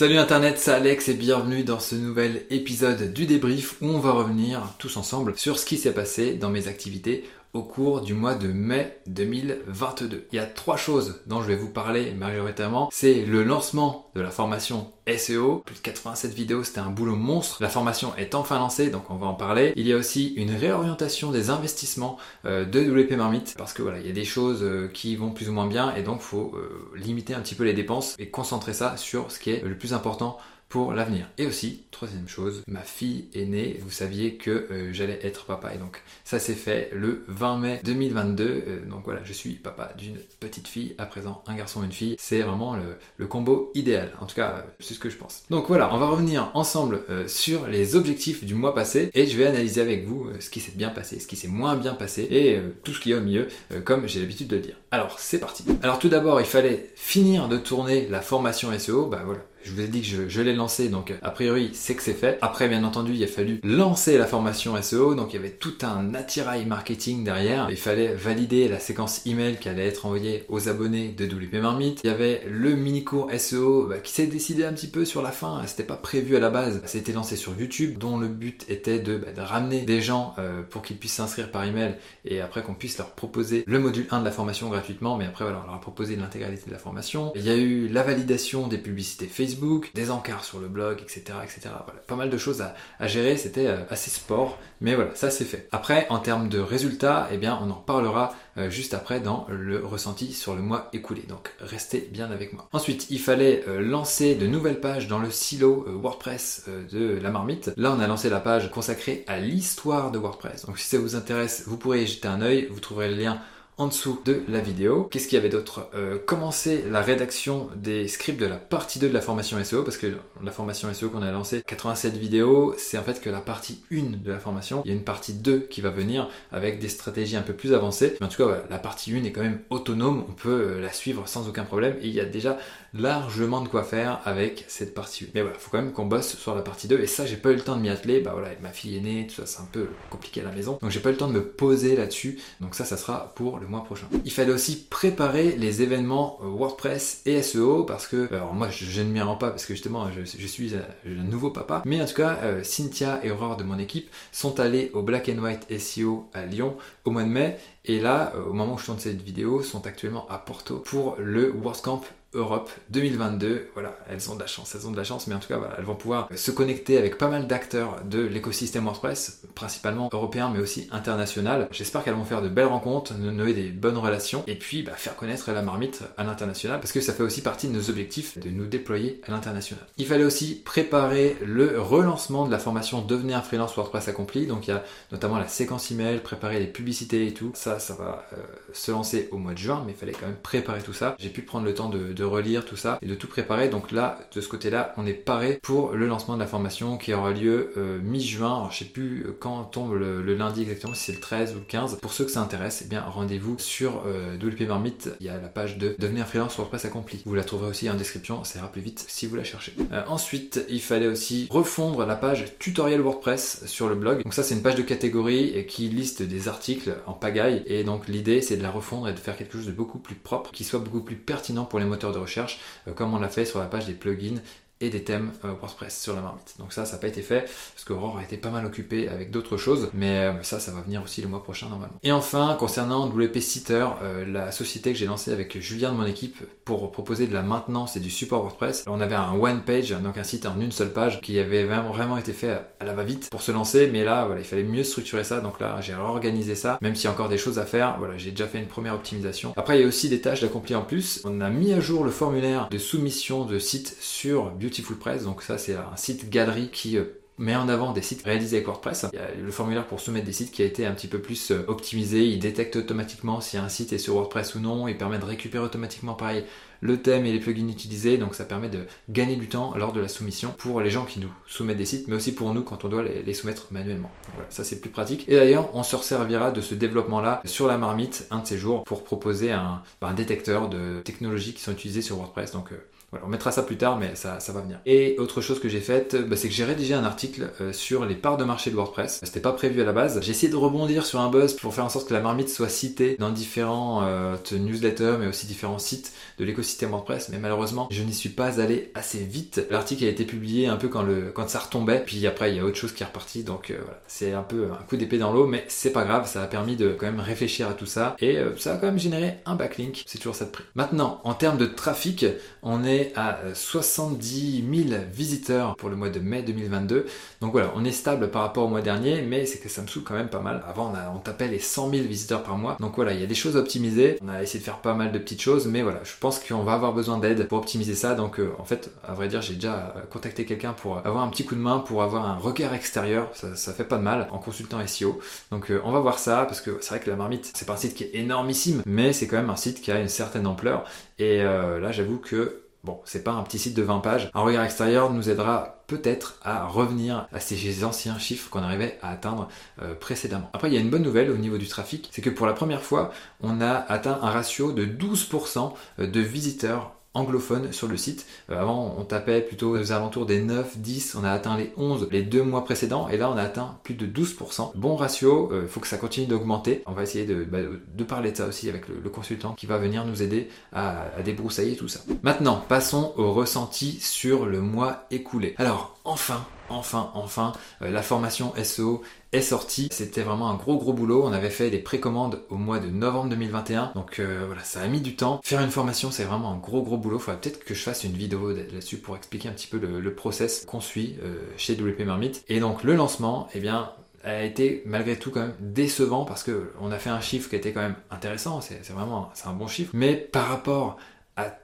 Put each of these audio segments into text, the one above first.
Salut Internet, c'est Alex et bienvenue dans ce nouvel épisode du débrief où on va revenir tous ensemble sur ce qui s'est passé dans mes activités au cours du mois de mai 2022. Il y a trois choses dont je vais vous parler majoritairement. C'est le lancement de la formation SEO, plus de 87 vidéos, c'était un boulot monstre. La formation est enfin lancée, donc on va en parler. Il y a aussi une réorientation des investissements euh, de WP Marmite, parce que voilà, il y a des choses euh, qui vont plus ou moins bien, et donc faut euh, limiter un petit peu les dépenses et concentrer ça sur ce qui est le plus important pour l'avenir. Et aussi, troisième chose, ma fille est née, vous saviez que euh, j'allais être papa. Et donc ça s'est fait le 20 mai 2022. Euh, donc voilà, je suis papa d'une petite fille, à présent un garçon une fille. C'est vraiment le, combo idéal. En tout cas, euh, c'est ce que je pense. Donc voilà, on va revenir ensemble sur les objectifs du mois passé et je vais analyser avec vous ce qui s'est bien passé, ce qui s'est moins bien passé et tout ce qui est au milieu, comme j'ai l'habitude de le dire. Alors c'est parti. Alors tout d'abord, il fallait finir de tourner la formation SEO. Bah voilà, je vous ai dit que je, l'ai lancé, donc a priori c'est que c'est fait. Après, bien entendu, il a fallu lancer la formation SEO, donc il y avait tout un attirail marketing derrière. Il fallait valider la séquence email qui allait être envoyée aux abonnés de WP Marmite. Il y avait le mini cours SEO bah, qui s'est décidé un petit peu sur la fin. C'était pas prévu à la base. C'était lancé sur YouTube, dont le but était de, bah, ramener des gens euh, pour qu'ils puissent s'inscrire par email et après qu'on puisse leur proposer le module 1 de la formation gratuitement. Mais après, voilà, on leur a proposé l'intégralité de la formation. Il y a eu la validation des publicités Facebook des encarts sur le blog, etc. etc. Voilà, pas mal de choses à, gérer, c'était euh, assez sport, mais voilà, ça c'est fait. Après, en termes de résultats, eh bien, on en parlera euh, juste après dans le ressenti sur le mois écoulé. Donc restez bien avec moi. Ensuite, il fallait euh, lancer de nouvelles pages dans le silo WordPress de la marmite. Là, on a lancé la page consacrée à l'histoire de WordPress. Donc si ça vous intéresse, vous pourrez y jeter un œil, vous trouverez le lien en dessous de la vidéo. Qu'est-ce qu'il y avait d'autre? Euh, Commencer la rédaction des scripts de la partie 2 de la formation SEO, parce que la formation SEO qu'on a lancée, 87 vidéos, c'est en fait que la partie 1 de la formation. Il y a une partie 2 qui va venir avec des stratégies un peu plus avancées. Mais en tout cas, la partie 1 est quand même autonome, on peut euh, la suivre sans aucun problème, et il y a déjà largement de quoi faire avec cette partie. 1. Mais voilà, faut quand même qu'on bosse sur la partie 2, et ça, j'ai pas eu le temps de m'y atteler, bah voilà, ma fille est née, tout ça, c'est un peu compliqué à la maison, donc j'ai pas eu le temps de me poser là-dessus, donc ça, ça sera pour le mois prochain. Il fallait aussi préparer les événements euh, WordPress et SEO parce que, alors moi je, ne m'y rends pas parce que justement je, suis un, nouveau papa, mais en tout cas euh, Cynthia et Aurore de mon équipe sont allés au Black and White SEO à Lyon au mois de mai. Et là, euh, au moment où je tourne cette vidéo, sont actuellement à Porto pour le WordCamp Europe 2022. Voilà, elles ont de la chance, elles ont de la chance, mais en tout cas, voilà, elles vont pouvoir se connecter avec pas mal d'acteurs de l'écosystème WordPress, principalement européen, mais aussi international. J'espère qu'elles vont faire de belles rencontres, nouer des bonnes relations, et puis bah, faire connaître la marmite à l'international, parce que ça fait aussi partie de nos objectifs de nous déployer à l'international. Il fallait aussi préparer le relancement de la formation Devenir un freelance WordPress accompli. Donc il y a notamment la séquence email, préparer les publicités et tout. Ça, ça va euh, se lancer au mois de juin, mais il fallait quand même préparer tout ça. J'ai pu prendre le temps de de relire tout ça et de tout préparer. Donc là, de ce côté-là, on est paré pour le lancement de la formation qui aura lieu euh, mi-juin. Je sais plus euh, quand tombe le, lundi exactement, si c'est le 13 ou le 15. Pour ceux que ça intéresse, eh bien rendez-vous sur euh, WP Marmite. Il y a la page de devenir freelance WordPress accompli. Vous la trouverez aussi en description, ça ira plus vite si vous la cherchez. ensuite, il fallait aussi refondre la page tutoriel WordPress sur le blog. Donc ça, c'est une page de catégorie qui liste des articles en pagaille. Et donc l'idée, c'est de la refondre et de faire quelque chose de beaucoup plus propre, qui soit beaucoup plus pertinent pour les moteurs de recherche, euh, comme on l'a fait sur la page des plugins et des thèmes euh, WordPress sur la marmite. Donc ça, ça n'a pas été fait parce qu'Aurore a été pas mal occupé avec d'autres choses, mais euh, ça, ça va venir aussi le mois prochain normalement. Et enfin, concernant WP Sitter, euh, la société que j'ai lancée avec Julien de mon équipe pour proposer de la maintenance et du support WordPress, on avait un one page, donc un site en une seule page qui avait vraiment, été fait à la va-vite pour se lancer, mais là, voilà, il fallait mieux structurer ça, donc là, j'ai réorganisé ça, même s'il y a encore des choses à faire, voilà, j'ai déjà fait une première optimisation. Après, il y a aussi des tâches d'accomplir en plus. On a mis à jour le formulaire de soumission de site sur Beautiful Press. Donc ça, c'est un site galerie qui euh, met en avant des sites réalisés avec WordPress. Le formulaire pour soumettre des sites qui a été un petit peu plus euh, optimisé. Il détecte automatiquement si un site est sur WordPress ou non. Il permet de récupérer automatiquement pareil le thème et les plugins utilisés. Donc ça permet de gagner du temps lors de la soumission pour les gens qui nous soumettent des sites, mais aussi pour nous quand on doit les, soumettre manuellement. voilà, ça c'est plus pratique. Et d'ailleurs, on se resservira de ce développement-là sur la marmite un de ces jours pour proposer un, un détecteur de technologies qui sont utilisées sur WordPress. Donc euh, Voilà, on mettra ça plus tard, mais ça, ça va venir. Et autre chose que j'ai faite, bah, c'est que j'ai rédigé un article euh, sur les parts de marché de WordPress. C'était pas prévu à la base. J'ai essayé de rebondir sur un buzz pour faire en sorte que la marmite soit citée dans différents euh, newsletters, mais aussi différents sites de l'écosystème WordPress. Mais malheureusement, je n'y suis pas allé assez vite. L'article a été publié un peu quand, le, quand ça retombait. Puis après, il y a autre chose qui est reparti. Donc euh, voilà, c'est un peu un coup d'épée dans l'eau, mais c'est pas grave. Ça a permis de quand même réfléchir à tout ça. Et ça a quand même généré un backlink. C'est toujours ça de prix. Maintenant, en termes de trafic, on est à 70 000 visiteurs pour le mois de mai 2022. Donc voilà, on est stable par rapport au mois dernier, mais c'est que ça me saoule quand même pas mal. Avant, on, on tapait les 100 000 visiteurs par mois. Donc voilà, il y a des choses à optimiser. On a essayé de faire pas mal de petites choses, mais voilà, je pense qu'on va avoir besoin d'aide pour optimiser ça. Donc euh, en fait, à vrai dire, j'ai déjà contacté quelqu'un pour avoir un petit coup de main, pour avoir un regard extérieur. Ça, fait pas de mal en consultant SEO. Donc euh, on va voir ça, parce que c'est vrai que la marmite, c'est pas un site qui est énormissime, mais c'est quand même un site qui a une certaine ampleur. Et euh, là, j'avoue que Bon, c'est pas un petit site de 20 pages. Un regard extérieur nous aidera peut-être à revenir à ces anciens chiffres qu'on arrivait à atteindre euh, précédemment. Après, il y a une bonne nouvelle au niveau du trafic, c'est que pour la première fois, on a atteint un ratio de 12% de visiteurs anglophone sur le site. Euh, avant, on tapait plutôt aux alentours des 9, 10, on a atteint les 11 les deux mois précédents, et là on a atteint plus de 12%. Bon ratio, il euh, faut que ça continue d'augmenter. On va essayer de, bah, de, parler de ça aussi avec le, consultant qui va venir nous aider à, à débroussailler tout ça. Maintenant, passons au ressenti sur le mois écoulé. Alors, enfin, enfin, enfin, euh, la formation SEO est sortie. C'était vraiment un gros gros boulot. On avait fait des précommandes au mois de novembre 2021. Donc euh, voilà, ça a mis du temps. Faire une formation, c'est vraiment un gros gros boulot. Faudrait peut-être que je fasse une vidéo là-dessus pour expliquer un petit peu le, process qu'on suit euh, chez WP Marmite. Et donc le lancement, eh bien, a été malgré tout quand même décevant parce que on a fait un chiffre qui était quand même intéressant, c'est vraiment un bon chiffre, mais par rapport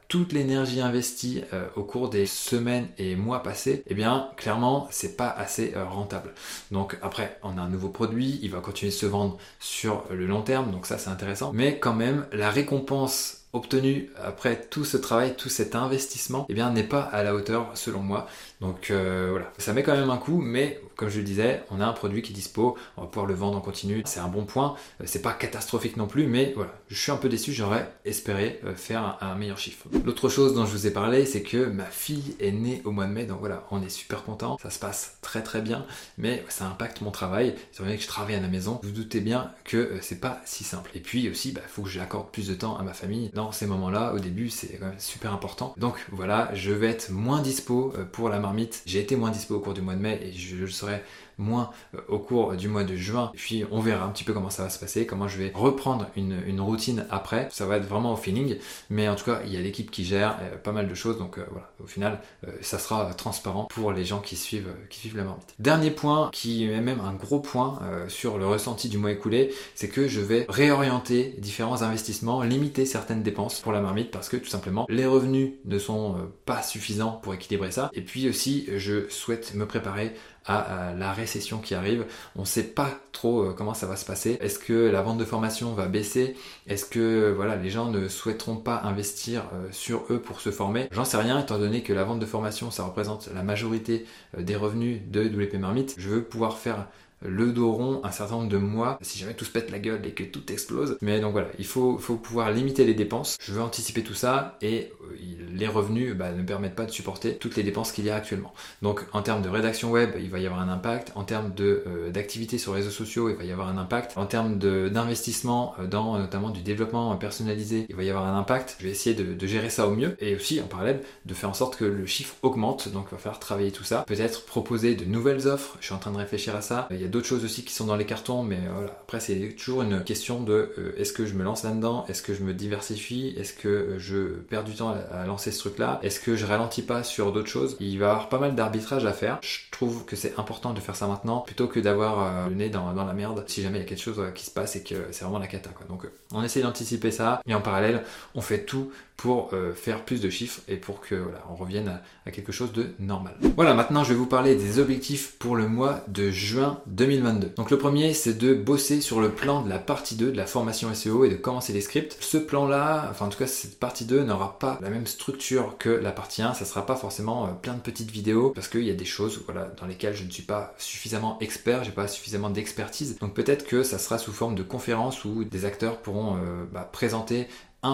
toute l'énergie investie euh, au cours des semaines et mois passés, eh bien clairement c'est pas assez euh, rentable. Donc après on a un nouveau produit, il va continuer de se vendre sur le long terme, donc ça c'est intéressant. Mais quand même la récompense obtenue après tout ce travail, tout cet investissement, eh bien n'est pas à la hauteur selon moi. Donc euh, voilà, ça met quand même un coup, mais comme je le disais, on a un produit qui est dispo, on va pouvoir le vendre en continu, c'est un bon point. C'est pas catastrophique non plus, mais voilà, je suis un peu déçu, j'aurais espéré faire un meilleur chiffre. L'autre chose dont je vous ai parlé, c'est que ma fille est née au mois de mai, donc voilà, on est super content, ça se passe très très bien, mais ça impacte mon travail. Étant donné que je travaille à la maison, vous, vous doutez bien que euh, c'est pas si simple. Et puis aussi, il bah, faut que j'accorde plus de temps à ma famille dans ces moments-là. Au début, c'est quand même super important. Donc voilà, je vais être moins dispo euh, pour la J'ai été moins dispo au cours du mois de mai et je le serai moins euh, au cours du mois de juin. Puis on verra un petit peu comment ça va se passer, comment je vais reprendre une, routine après. Ça va être vraiment au feeling. Mais en tout cas, il y a l'équipe qui gère euh, pas mal de choses. Donc euh, voilà, au final, ça sera transparent pour les gens qui suivent, qui suivent la marmite. Dernier point, qui est même un gros point sur le ressenti du mois écoulé, c'est que je vais réorienter différents investissements, limiter certaines dépenses pour la marmite parce que tout simplement les revenus ne sont pas suffisants pour équilibrer ça. Et puis aussi, je souhaite me préparer à, la récession qui arrive. On ne sait pas trop euh, comment ça va se passer. Est-ce que la vente de formation va baisser? Est-ce que voilà, les gens ne souhaiteront pas investir euh, sur eux pour se former? J'en sais rien, étant donné que la vente de formation, ça représente la majorité euh, des revenus de WP Marmite. Je veux pouvoir faire le dos rond un certain nombre de mois si jamais tout se pète la gueule et que tout explose. Mais donc voilà, il faut, pouvoir limiter les dépenses. Je veux anticiper tout ça et euh, les revenus bah, ne permettent pas de supporter toutes les dépenses qu'il y a actuellement. Donc en termes de rédaction web, il va y avoir un impact. En termes euh, d'activité sur les réseaux sociaux, il va y avoir un impact. En termes d'investissement euh, dans notamment du développement personnalisé, il va y avoir un impact. Je vais essayer de, gérer ça au mieux et aussi en parallèle de faire en sorte que le chiffre augmente. Donc il va falloir travailler tout ça. Peut-être proposer de nouvelles offres. Je suis en train de réfléchir à ça. Il y d'autres choses aussi qui sont dans les cartons, mais euh, voilà. Après, c'est toujours une question de euh, est-ce que je me lance là-dedans? Est-ce que je me diversifie? Est-ce que euh, je perds du temps à, lancer ce truc-là? Est-ce que je ralentis pas sur d'autres choses? Il va y avoir pas mal d'arbitrage à faire. Je trouve que c'est important de faire ça maintenant plutôt que d'avoir le nez dans, dans, la merde si jamais il y a quelque chose qui se passe et que c'est vraiment la cata. Quoi. Donc, on essaie d'anticiper ça et en parallèle, on fait tout pour euh, faire plus de chiffres et pour que voilà, on revienne à, quelque chose de normal. Voilà, maintenant je vais vous parler des objectifs pour le mois de juin 2022. Donc le premier, c'est de bosser sur le plan de la partie 2 de la formation SEO et de commencer les scripts. Ce plan-là, enfin en tout cas cette partie 2 n'aura pas la même structure que la partie 1, ça sera pas forcément euh, plein de petites vidéos parce qu'il y a des choses voilà, dans lesquelles je ne suis pas suffisamment expert, j'ai pas suffisamment d'expertise. Donc peut-être que ça sera sous forme de conférences où des acteurs pourront euh, bah, présenter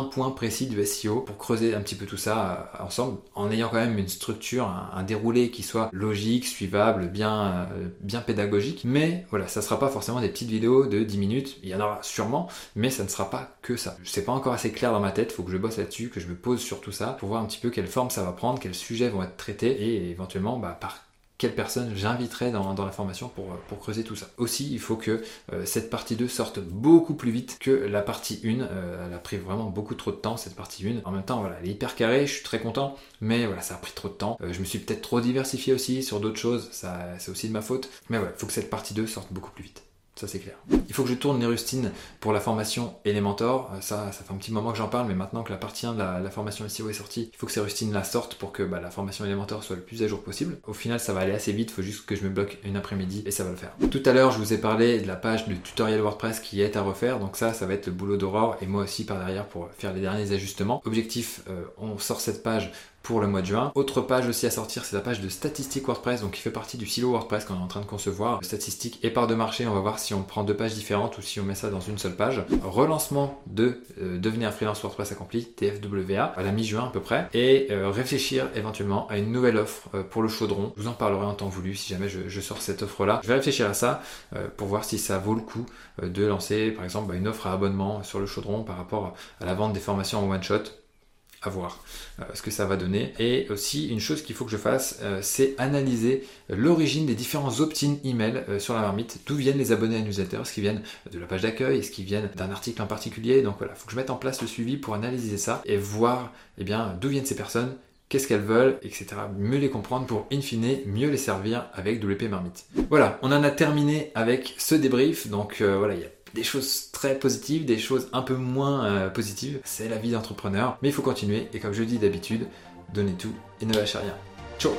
point précis du SEO pour creuser un petit peu tout ça euh, ensemble, en ayant quand même une structure, un, déroulé qui soit logique, suivable, bien, euh, bien pédagogique. Mais voilà, ça sera pas forcément des petites vidéos de 10 minutes. Il y en aura sûrement, mais ça ne sera pas que ça. C'est pas encore assez clair dans ma tête. Faut que je bosse là-dessus, que je me pose sur tout ça pour voir un petit peu quelle forme ça va prendre, quels sujets vont être traités et éventuellement bah, par quelle personne j'inviterai dans, la formation pour, pour, creuser tout ça. Aussi, il faut que euh, cette partie 2 sorte beaucoup plus vite que la partie 1. Euh, elle a pris vraiment beaucoup trop de temps, cette partie 1. En même temps, voilà, elle est hyper carrée, je suis très content, mais voilà, ça a pris trop de temps. Euh, je me suis peut-être trop diversifié aussi sur d'autres choses, ça, c'est aussi de ma faute. Mais voilà, il faut que cette partie 2 sorte beaucoup plus vite. Ça c'est clair. Il faut que je tourne les rustines pour la formation Elementor. Euh, ça, ça fait un petit moment que j'en parle, mais maintenant que la partie 1 de la, formation SEO est sortie, il faut que ces rustines la sortent pour que bah, la formation Elementor soit le plus à jour possible. Au final, ça va aller assez vite, il faut juste que je me bloque une après-midi et ça va le faire. Tout à l'heure, je vous ai parlé de la page de tutoriel WordPress qui est à refaire, donc ça, ça va être le boulot d'Aurore et moi aussi par derrière pour faire les derniers ajustements. Objectif, euh, on sort cette page pour le mois de juin. Autre page aussi à sortir, c'est la page de statistiques WordPress, donc qui fait partie du silo WordPress qu'on est en train de concevoir. Statistiques et part de marché, on va voir si on prend deux pages différentes ou si on met ça dans une seule page. Relancement de euh, devenir freelance WordPress accompli, TFWA, à la mi-juin à peu près. Et euh, réfléchir éventuellement à une nouvelle offre euh, pour le chaudron. Je vous en parlerai en temps voulu si jamais je, sors cette offre-là. Je vais réfléchir à ça pour voir si ça vaut le coup de lancer par exemple bah, une offre à abonnement sur le chaudron par rapport à la vente des formations en one-shot à voir euh, ce que ça va donner. Et aussi, une chose qu'il faut que je fasse, euh, c'est analyser l'origine des différents opt-in email euh, sur la marmite. D'où viennent les abonnés à newsletter Est-ce qu'ils viennent de la page d'accueil Est-ce qu'ils viennent d'un article en particulier Donc voilà, il faut que je mette en place le suivi pour analyser ça et voir eh bien, d'où viennent ces personnes, qu'est-ce qu'elles veulent, etc. Mieux les comprendre pour, in fine, mieux les servir avec WP Marmite. Voilà, on en a terminé avec ce débrief. Donc voilà, il des choses très positives, des choses un peu moins euh, positives. C'est la vie d'entrepreneur. Mais il faut continuer et comme je dis d'habitude, donnez tout et ne lâchez rien. Ciao